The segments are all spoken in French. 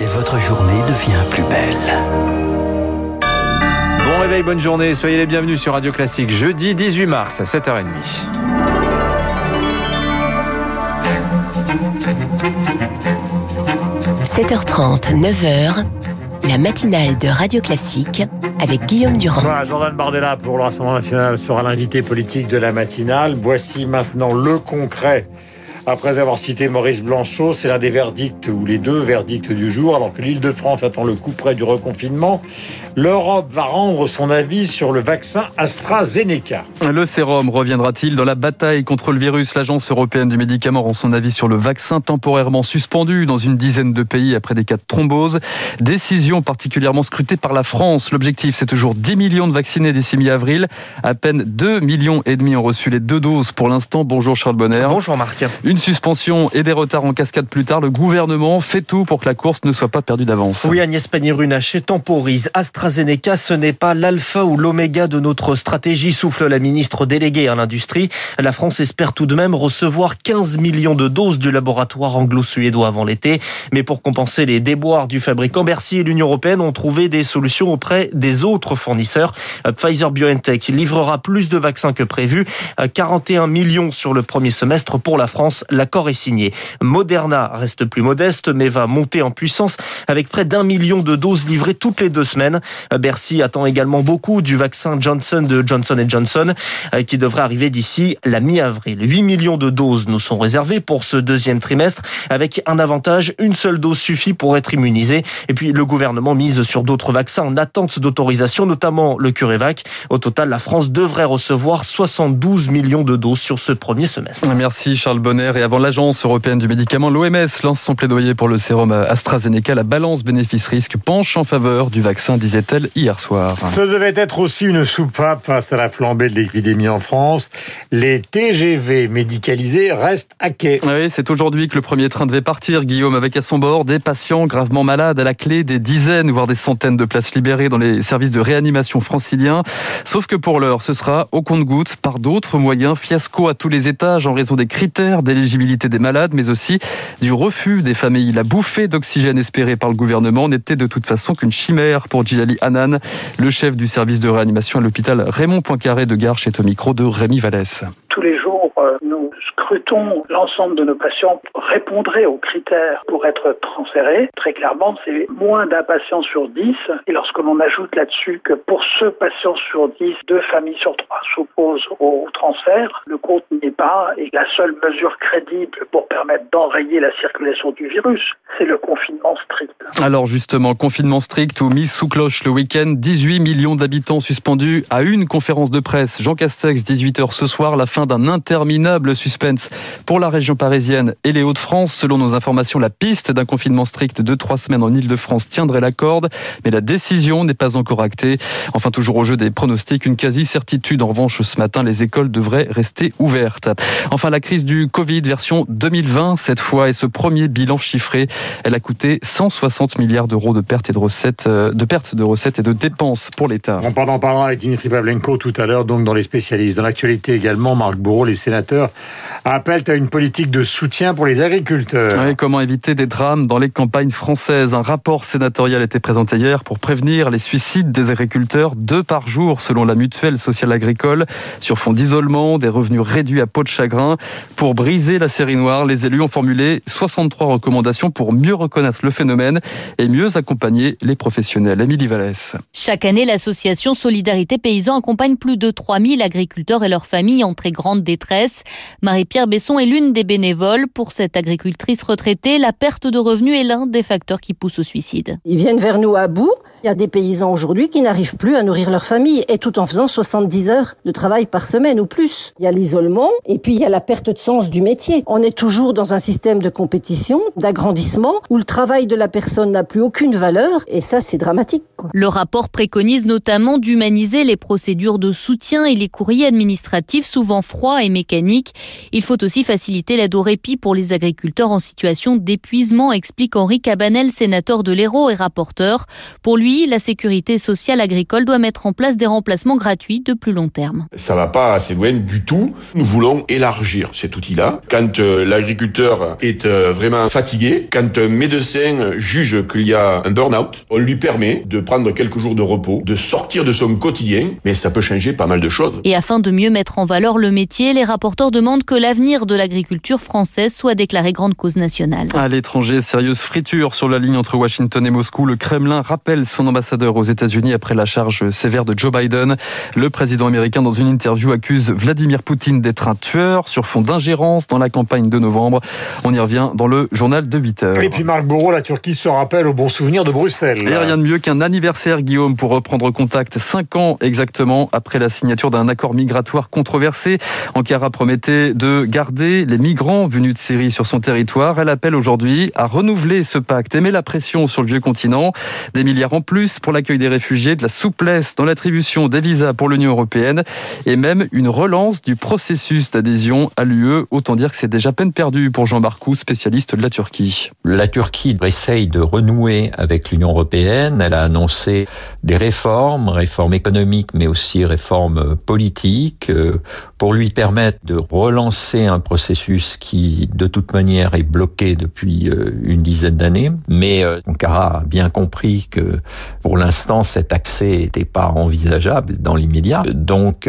et votre journée devient plus belle. Bon réveil, bonne journée, soyez les bienvenus sur Radio Classique, jeudi 18 mars à 7h30. 7h30, 9h, la matinale de Radio Classique avec Guillaume Durand. Voilà, Jordan Bardella pour le Rassemblement National sera l'invité politique de la matinale. Voici maintenant le concret. Après avoir cité Maurice Blanchot, c'est l'un des verdicts, ou les deux verdicts du jour, alors que l'île de France attend le coup près du reconfinement. L'Europe va rendre son avis sur le vaccin AstraZeneca. Le sérum reviendra-t-il dans la bataille contre le virus? L'Agence européenne du médicament rend son avis sur le vaccin temporairement suspendu dans une dizaine de pays après des cas de thrombose. Décision particulièrement scrutée par la France. L'objectif, c'est toujours 10 millions de vaccinés d'ici mi-avril. À peine 2 millions et demi ont reçu les deux doses pour l'instant. Bonjour Charles Bonner. Bonjour Marc. Une suspension et des retards en cascade plus tard. Le gouvernement fait tout pour que la course ne soit pas perdue d'avance. Oui, Agnès Pannier-Runacher temporise. AstraZeneca, ce n'est pas l'alpha ou l'oméga de notre stratégie, souffle la ministre déléguée à l'industrie. La France espère tout de même recevoir 15 millions de doses du laboratoire anglo-suédois avant l'été. Mais pour compenser les déboires du fabricant, Bercy et l'Union européenne ont trouvé des solutions auprès des autres fournisseurs. Pfizer BioNTech livrera plus de vaccins que prévu. 41 millions sur le premier semestre pour la France. L'accord est signé. Moderna reste plus modeste, mais va monter en puissance avec près d'un million de doses livrées toutes les deux semaines. Bercy attend également beaucoup du vaccin Johnson de Johnson Johnson, qui devrait arriver d'ici la mi-avril. 8 millions de doses nous sont réservées pour ce deuxième trimestre, avec un avantage, une seule dose suffit pour être immunisé. Et puis le gouvernement mise sur d'autres vaccins en attente d'autorisation, notamment le CureVac. Au total, la France devrait recevoir 72 millions de doses sur ce premier semestre. Merci Charles Bonner. Et avant l'Agence européenne du médicament, l'OMS lance son plaidoyer pour le sérum AstraZeneca. La balance bénéfice-risque penche en faveur du vaccin, disait-elle hier soir. Ce devait être aussi une soupape face à la flambée de l'épidémie en France. Les TGV médicalisés restent à quai. Oui, c'est aujourd'hui que le premier train devait partir, Guillaume, avec à son bord des patients gravement malades, à la clé des dizaines, voire des centaines de places libérées dans les services de réanimation franciliens. Sauf que pour l'heure, ce sera au compte-gouttes par d'autres moyens, fiasco à tous les étages en raison des critères d'éligibilité des malades, mais aussi du refus des familles. La bouffée d'oxygène espérée par le gouvernement n'était de toute façon qu'une chimère pour Djilali Hanan, le chef du service de réanimation à l'hôpital Raymond Poincaré de Garches est au micro de Rémi Vallès. Scrutons l'ensemble de nos patients répondraient aux critères pour être transférés. Très clairement, c'est moins d'un patient sur 10. Et lorsque l'on ajoute là-dessus que pour ce patient sur 10, deux familles sur trois s'opposent au transfert, le compte n'y est pas. Et la seule mesure crédible pour permettre d'enrayer la circulation du virus, c'est le confinement strict. Alors justement, confinement strict ou mise sous cloche le week-end, 18 millions d'habitants suspendus à une conférence de presse. Jean Castex, 18h ce soir, la fin d'un interminable suspense pour la région parisienne et les Hauts-de-France. Selon nos informations, la piste d'un confinement strict de trois semaines en Ile-de-France tiendrait la corde, mais la décision n'est pas encore actée. Enfin, toujours au jeu des pronostics, une quasi-certitude. En revanche, ce matin, les écoles devraient rester ouvertes. Enfin, la crise du Covid version 2020, cette fois, et ce premier bilan chiffré, elle a coûté 160 milliards d'euros de pertes et de recettes, de pertes de recettes et de dépenses pour l'État. On en parlera avec Dimitri Pavlenko tout à l'heure, donc dans les spécialistes. Dans l'actualité également, Marc Bourreau, les sénateurs appellent à une politique de soutien pour les agriculteurs. Oui, comment éviter des drames dans les campagnes françaises? Un rapport sénatorial a été présenté hier pour prévenir les suicides des agriculteurs, deux par jour selon la mutuelle sociale agricole, sur fond d'isolement, des revenus réduits à peau de chagrin. Pour briser la série noire, les élus ont formulé 63 recommandations pour mieux reconnaître le phénomène et mieux accompagner les professionnels. Émilie Vallès. Chaque année, l'association Solidarité Paysan accompagne plus de 3000 agriculteurs et leurs familles en très grande détresse. Marie-Pierre Besson est l'une des bénévoles. Pour cette agricultrice retraitée, la perte de revenus est l'un des facteurs qui poussent au suicide. Ils viennent vers nous à bout. Il y a des paysans aujourd'hui qui n'arrivent plus à nourrir leur famille et tout en faisant 70 heures de travail par semaine ou plus. Il y a l'isolement et puis il y a la perte de sens du métier. On est toujours dans un système de compétition, d'agrandissement où le travail de la personne n'a plus aucune valeur et ça c'est dramatique. Quoi. Le rapport préconise notamment d'humaniser les procédures de soutien et les courriers administratifs souvent froids et mécaniques. Il faut aussi faciliter l'aide au répit pour les agriculteurs en situation d'épuisement, explique Henri Cabanel, sénateur de l'Hérault et rapporteur. Pour lui, la sécurité sociale agricole doit mettre en place des remplacements gratuits de plus long terme. Ça va pas assez loin du tout. Nous voulons élargir cet outil-là. Quand euh, l'agriculteur est euh, vraiment fatigué, quand un médecin juge qu'il y a un burn-out, on lui permet de prendre quelques jours de repos, de sortir de son quotidien, mais ça peut changer pas mal de choses. Et afin de mieux mettre en valeur le métier, les rapporteurs demandent que l'avenir de l'agriculture française soit déclaré grande cause nationale. À l'étranger, sérieuse friture sur la ligne entre Washington et Moscou. Le Kremlin rappelle son ambassadeur aux États-Unis après la charge sévère de Joe Biden. Le président américain, dans une interview, accuse Vladimir Poutine d'être un tueur sur fond d'ingérence dans la campagne de novembre. On y revient dans le journal de 8 heures. Et puis Marc Bourreau, la Turquie se rappelle au bon souvenir de Bruxelles. Et rien de mieux qu'un anniversaire, Guillaume, pour reprendre contact cinq ans exactement après la signature d'un accord migratoire controversé. Ankara promettait de garder les migrants venus de Syrie sur son territoire. Elle appelle aujourd'hui à renouveler ce pacte et met la pression sur le vieux continent. Des milliards en plus pour l'accueil des réfugiés, de la souplesse dans l'attribution des visas pour l'Union européenne et même une relance du processus d'adhésion à l'UE. Autant dire que c'est déjà peine perdue pour Jean Barcou, spécialiste de la Turquie. La Turquie essaye de renouer avec l'Union européenne. Elle a annoncé des réformes, réformes économiques, mais aussi réformes politiques, euh, pour lui permettre de relancer un processus qui, de toute manière, est bloqué depuis euh, une dizaine d'années. Mais euh, Ankara a bien compris que, pour l'instant, cet accès n'était pas envisageable dans l'immédiat. Donc,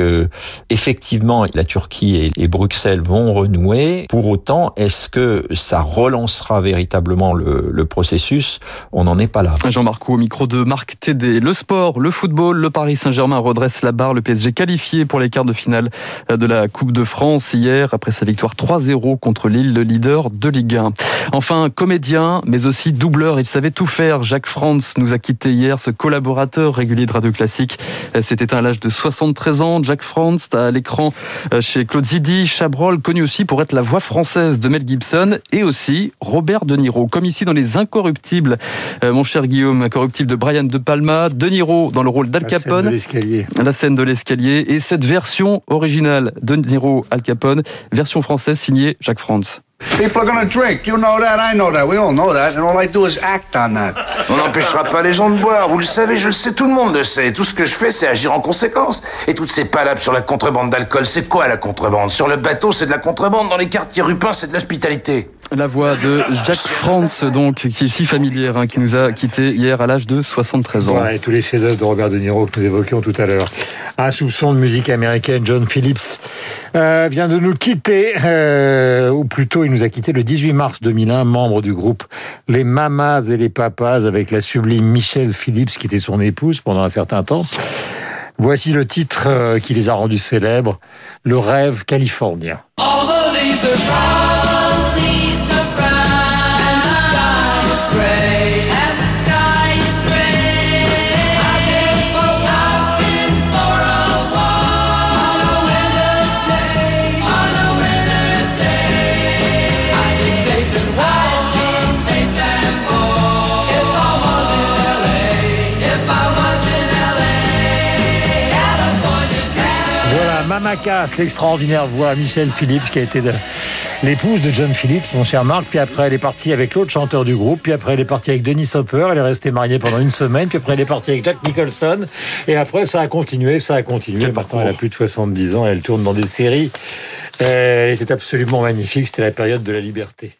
effectivement, la Turquie et Bruxelles vont renouer. Pour autant, est-ce que ça relancera véritablement le, le processus? On n'en est pas là. Jean-Marc au micro de Marc Tédé. Le sport, le football, le Paris Saint-Germain redresse la barre. Le PSG qualifié pour les quarts de finale de la Coupe de France hier après sa victoire 3-0 contre Lille, le leader de Ligue 1. Enfin, comédien, mais aussi doubleur, il savait tout faire. Jacques Franz nous a quitté hier, ce collaborateur régulier de Radio Classique. C'était à l'âge de 73 ans. Jacques Franz, à l'écran euh, chez Claude Zidi, Chabrol, connu aussi pour être la voix française de Mel Gibson et aussi Robert De Niro, comme ici dans Les Incorruptibles, euh, mon cher Guillaume, Incorruptible de Brian De Palma, De Niro dans le rôle d'Al Capone. La scène de l'escalier. La scène de l'escalier et cette version originale de Niro Al Capone, version française signée Jacques Franz. People are gonna drink. You know that, I know that, we all know that, and all I do is act on that. On n'empêchera pas les gens de boire, vous le savez, je le sais, tout le monde le sait. Tout ce que je fais, c'est agir en conséquence. Et toutes ces palabres sur la contrebande d'alcool, c'est quoi la contrebande? Sur le bateau, c'est de la contrebande, dans les quartiers rupins, c'est de l'hospitalité. La voix de Jacques Franz, donc, qui est si familière, hein, qui nous a quittés hier à l'âge de 73 ans. Voilà, et tous les chefs-d'œuvre de Robert De Niro que nous évoquions tout à l'heure. Un soupçon de musique américaine, John Phillips euh, vient de nous quitter, euh, ou plutôt il nous a quitté le 18 mars 2001, membre du groupe Les Mamas et les Papas, avec la sublime Michelle Phillips, qui était son épouse pendant un certain temps. Voici le titre euh, qui les a rendus célèbres, Le rêve californien. Mamacas, l'extraordinaire voix Michelle Phillips, qui a été l'épouse de John Phillips, mon cher Marc. Puis après, elle est partie avec l'autre chanteur du groupe. Puis après, elle est partie avec Denis Hopper. Elle est restée mariée pendant une semaine. Puis après, elle est partie avec Jack Nicholson. Et après, ça a continué, ça a continué. Maintenant, elle a plus de 70 ans. Elle tourne dans des séries. Elle était absolument magnifique. C'était la période de la liberté.